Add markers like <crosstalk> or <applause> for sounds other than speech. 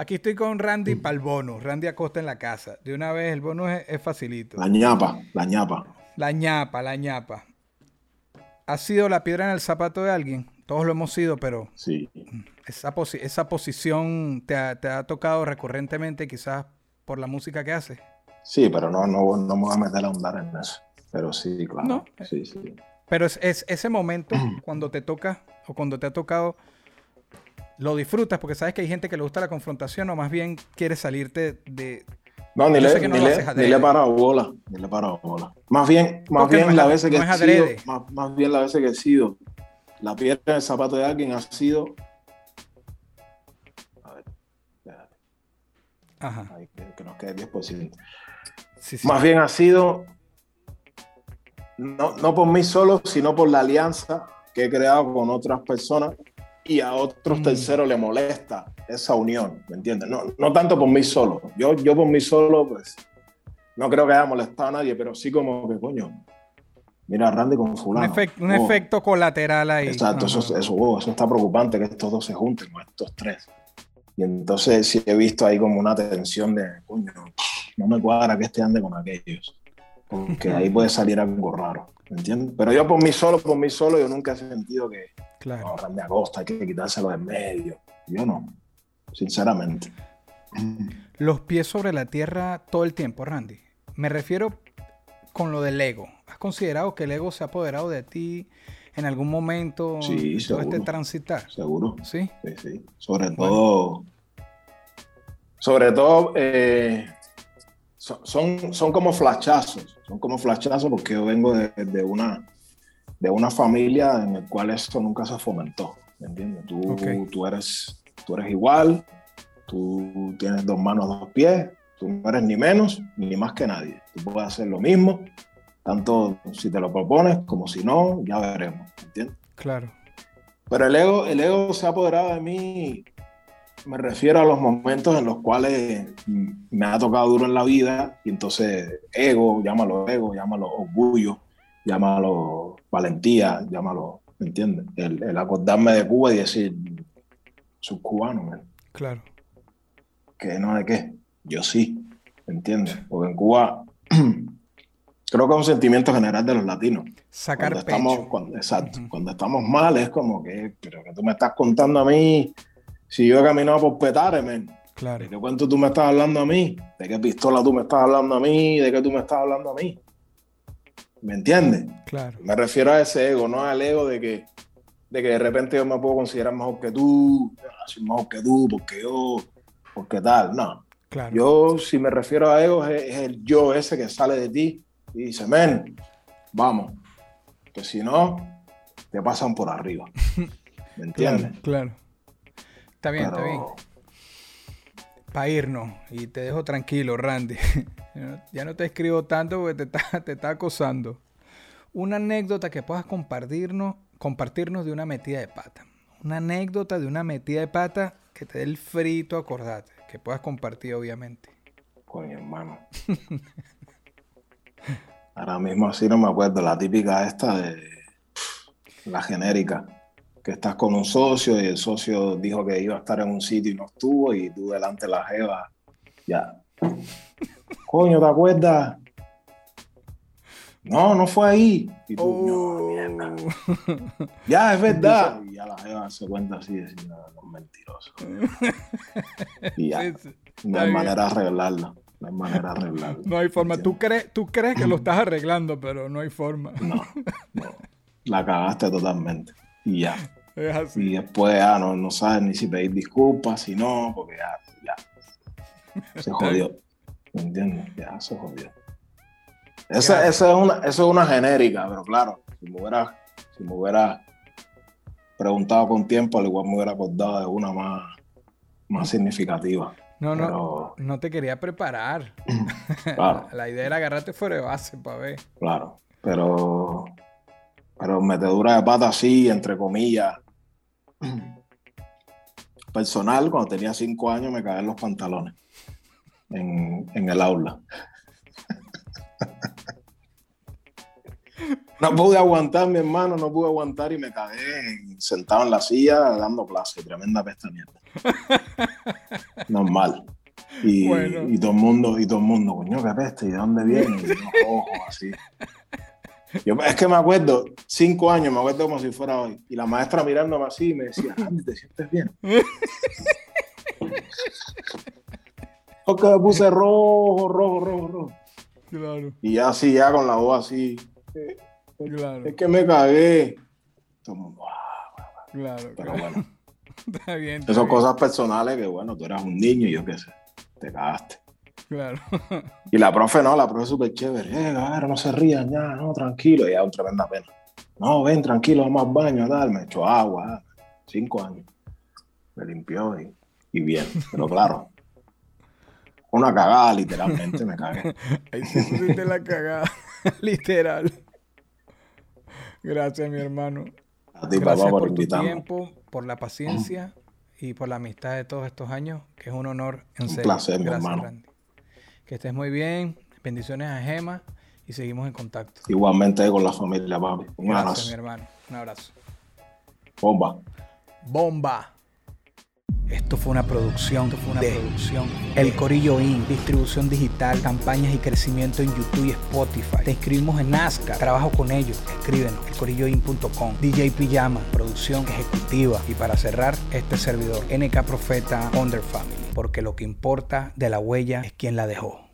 Aquí estoy con Randy para el bono. Randy Acosta en la casa. De una vez, el bono es, facilito. La ñapa, la ñapa. La ñapa, la ñapa. ¿Ha sido la piedra en el zapato de alguien? Todos lo hemos sido, pero sí. esa, esa posición te ha, te ha, tocado recurrentemente, quizás por la música que hace. Sí, pero no, no, no me voy a meter a ahondar en eso. Pero sí, claro. Sí, sí. Pero es, es, ese momento <clears throat> cuando te toca o cuando te ha tocado, lo disfrutas porque sabes que hay gente que le gusta la confrontación o más bien quiere salirte de, no, ni, le, ni, le, ni le he parado bola, ni le he parado bola. Más bien, más bien la veces que he sido, más, más, bien la veces que he sido, la piedra en el zapato de alguien ha sido. A ver, Ajá. que, nos quede 10%. Sí, sí. Más bien ha sido, no, no por mí solo, sino por la alianza que he creado con otras personas y a otros mm. terceros le molesta esa unión, ¿me entiendes? No, no tanto por mí solo. Yo, yo por mí solo, pues, no creo que haya molestado a nadie, pero sí como que, coño, mira Randy con fulano. Un, oh. efecto colateral ahí. Exacto, eso, eso, oh, eso, está preocupante que estos dos se junten, estos tres. Y entonces sí he visto ahí como una tensión de, coño, no me cuadra que este ande con aquellos. Porque ahí puede salir algo raro, ¿me entiendes? Pero yo por mí solo, por mí solo, yo nunca he sentido que, claro. no, Acosta, hay que quitárselo en medio. Yo no sinceramente. Los pies sobre la tierra todo el tiempo, Randy. Me refiero con lo del ego. ¿Has considerado que el ego se ha apoderado de ti en algún momento sí, todo este transitar? Seguro. Sí. Sí, sí. Sobre todo. Sobre todo. Eh, son, son como flashazos. Son como flashazos porque yo vengo de, una, de una familia en la cual esto nunca se fomentó. ¿Me entiendes? Tú, tú eres tú eres igual, tú tienes dos manos, dos pies, tú no eres ni menos ni más que nadie. Tú puedes hacer lo mismo, tanto si te lo propones como si no, ya veremos, ¿entiendes? Claro. Pero el ego, el ego se ha apoderado de mí, me refiero a los momentos en los cuales me ha tocado duro en la vida y entonces ego, llámalo ego, llámalo orgullo, llámalo valentía, llámalo, ¿me entiendes? El, el acordarme de Cuba y decir, soy cubano, Claro. Que no de qué. Yo sí, ¿entiendes? Porque en Cuba <clears throat> creo que es un sentimiento general de los latinos. Sacar cuando estamos, cuando, Exacto. Cuando estamos mal es como que, pero que tú me estás contando a mí si yo he caminado por Petare, men. Claro. ¿De qué cuento tú me estás hablando a mí? ¿De qué pistola tú me estás hablando a mí? ¿De qué tú me estás hablando a mí? ¿Me entiendes? Claro. Me refiero a ese ego, no al ego de que de que de repente yo me puedo considerar mejor que tú, soy mejor que tú, porque yo, porque tal, no. Claro. Yo, si me refiero a ego, es, el yo ese que sale de ti y dice, men, vamos, que si no, te pasan por arriba. <laughs> ¿Me entiendes? Claro, Está bien, está bien. Para irnos, y te dejo tranquilo, Randy. <laughs> ya no te escribo tanto porque te está, te está acosando. Una anécdota que puedas compartirnos compartirnos de una metida de pata. Una anécdota de una metida de pata que te dé el frito, acordate. Que puedas compartir, obviamente. Coño, hermano. <laughs> Ahora mismo así no me acuerdo. La típica esta de la genérica. Que estás con un socio y el socio dijo que iba a estar en un sitio y no estuvo y tú delante de la jeva. Ya. Coño, ¿te acuerdas? No, no fue ahí. Y tú, no, mierda. Oh. Ya, es verdad. Y ya la jeva se cuenta así, decir, no, no, mentiroso. <laughs> Y ya. No hay manera de arreglarlo. No hay manera de arreglarlo. No hay forma. Tú crees, tú crees que lo <clears throat> estás arreglando, pero no hay forma. No, no. La cagaste totalmente. Y ya. Es así. Y después ya no, no sabes ni si pedir disculpas, si no, porque ya, ya. <laughs> Se jodió. ¿Me entiendes? Ya se jodió. Esa, es una, eso es una genérica, pero claro, si me hubiera, si me hubiera preguntado con tiempo, al igual me hubiera acordado de una más, más significativa. No, no, no te quería preparar. <clears throat> Claro. <laughs> La idea era agarrarte fuera de base para ver. Claro, pero, pero metedura de pata así, entre comillas. Personal, cuando tenía cinco años me caí en los pantalones en, en el aula. No pude aguantar, mi hermano, no pude aguantar y me cagué sentado en la silla dando clase. Tremenda pesta mierda. normal. Y, y, todo el mundo, y todo el mundo, coño, qué peste, ¿y de dónde viene? Y yo, así. Yo, es que me acuerdo, cinco años, me acuerdo como si fuera hoy. Y la maestra mirándome así me decía, Andy, ¿te sientes bien? <laughs> Porque me puse rojo, rojo, rojo, rojo. Claro. Y ya así, ya con la voz así. claro. Es que me cagué. Claro. Pero bueno. <laughs> Está bien. Esas son cosas personales que, bueno, tú eras un niño y yo qué sé, te cagaste. Claro. Y la profe no, la profe es súper chévere. Eh, no se rían ya, no, tranquilo. Y ya un tremenda pena. No, ven, tranquilo, vamos al baño, tal. Me echó agua, cinco años. Me limpió y, y bien. Pero claro, una cagada, literalmente, me cagué. <laughs> Ahí se pusiste la cagada, <laughs> literal. Gracias, mi hermano. A ti, Gracias papá, por, por tu tiempo, por la paciencia y por la amistad de todos estos años, que es un honor en Un placer, mi hermano. Que estés muy bien. Bendiciones a Gema y seguimos en contacto. Igualmente con la familia, papi. Un Gracias, abrazo. mi hermano. Un abrazo. Bomba. Bomba. Esto fue una producción, fue una producción. El Corillo In, distribución digital, campañas y crecimiento en YouTube y Spotify. Te inscribimos en Nazca, trabajo con ellos. Escriben elcorilloin.com. DJ Pijama, producción ejecutiva. Y para cerrar, este servidor, NK Profeta Wonder Family. Porque lo que importa de la huella es quien la dejó.